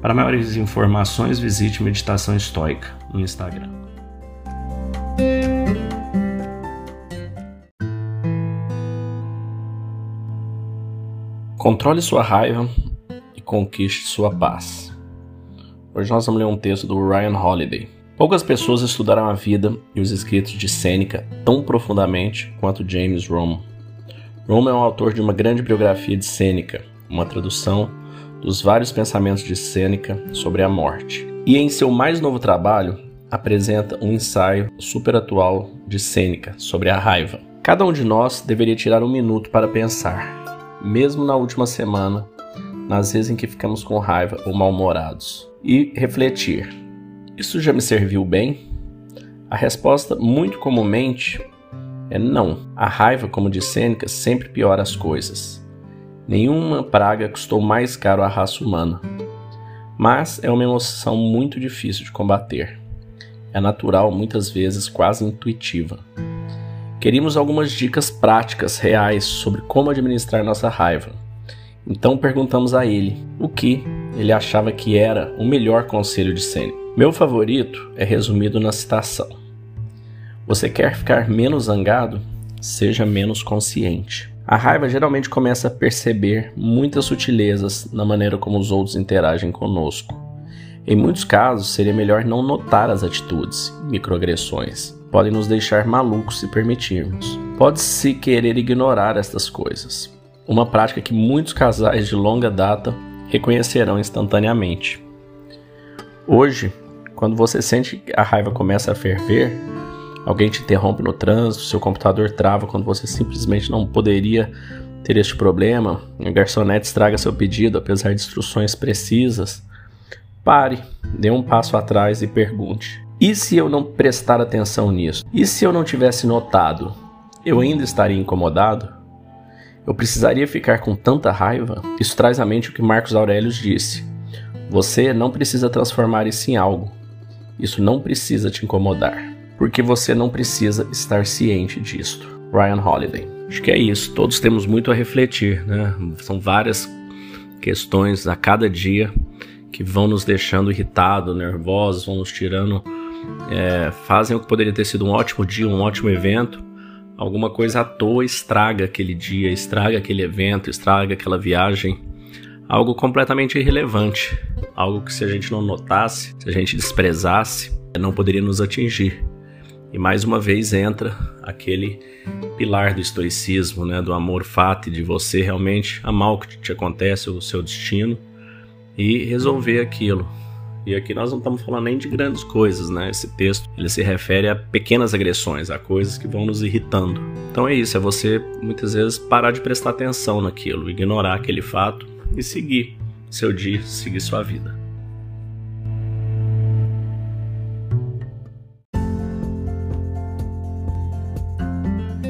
Para maiores informações, visite Meditação Estoica no Instagram. Controle sua raiva e conquiste sua paz. Hoje nós vamos ler um texto do Ryan Holiday. Poucas pessoas estudaram a vida e os escritos de Sêneca tão profundamente quanto James Rome. Rome é um autor de uma grande biografia de Sêneca, uma tradução dos vários pensamentos de Sêneca sobre a morte. E em seu mais novo trabalho, apresenta um ensaio super atual de Sêneca sobre a raiva. Cada um de nós deveria tirar um minuto para pensar, mesmo na última semana, nas vezes em que ficamos com raiva ou mal-humorados, e refletir: isso já me serviu bem? A resposta, muito comumente, é não. A raiva, como diz Sêneca, sempre piora as coisas. Nenhuma praga custou mais caro à raça humana. Mas é uma emoção muito difícil de combater. É natural, muitas vezes quase intuitiva. Queríamos algumas dicas práticas, reais, sobre como administrar nossa raiva. Então perguntamos a ele o que ele achava que era o melhor conselho de Sêneca. Meu favorito é resumido na citação: Você quer ficar menos zangado? Seja menos consciente. A raiva geralmente começa a perceber muitas sutilezas na maneira como os outros interagem conosco. Em muitos casos, seria melhor não notar as atitudes, microagressões. Podem nos deixar malucos se permitirmos. Pode-se querer ignorar estas coisas. Uma prática que muitos casais de longa data reconhecerão instantaneamente. Hoje, quando você sente que a raiva começa a ferver, alguém te interrompe no trânsito, seu computador trava quando você simplesmente não poderia ter este problema, a garçonete estraga seu pedido apesar de instruções precisas, pare, dê um passo atrás e pergunte: e se eu não prestar atenção nisso? E se eu não tivesse notado? Eu ainda estaria incomodado? Eu precisaria ficar com tanta raiva? Isso traz à mente o que Marcos Aurelius disse. Você não precisa transformar isso em algo. Isso não precisa te incomodar porque você não precisa estar ciente disto. Ryan Holiday. Acho que é isso. Todos temos muito a refletir, né? São várias questões a cada dia que vão nos deixando irritados, nervosos, vão nos tirando, é, fazem o que poderia ter sido um ótimo dia, um ótimo evento. Alguma coisa à toa estraga aquele dia, estraga aquele evento, estraga aquela viagem. Algo completamente irrelevante. Algo que se a gente não notasse, se a gente desprezasse, não poderia nos atingir. E mais uma vez entra aquele pilar do estoicismo, né, do amor fati, de você realmente amar o que te acontece, o seu destino e resolver aquilo. E aqui nós não estamos falando nem de grandes coisas, né? Esse texto ele se refere a pequenas agressões, a coisas que vão nos irritando. Então é isso, é você muitas vezes parar de prestar atenção naquilo, ignorar aquele fato e seguir seu dia, seguir sua vida.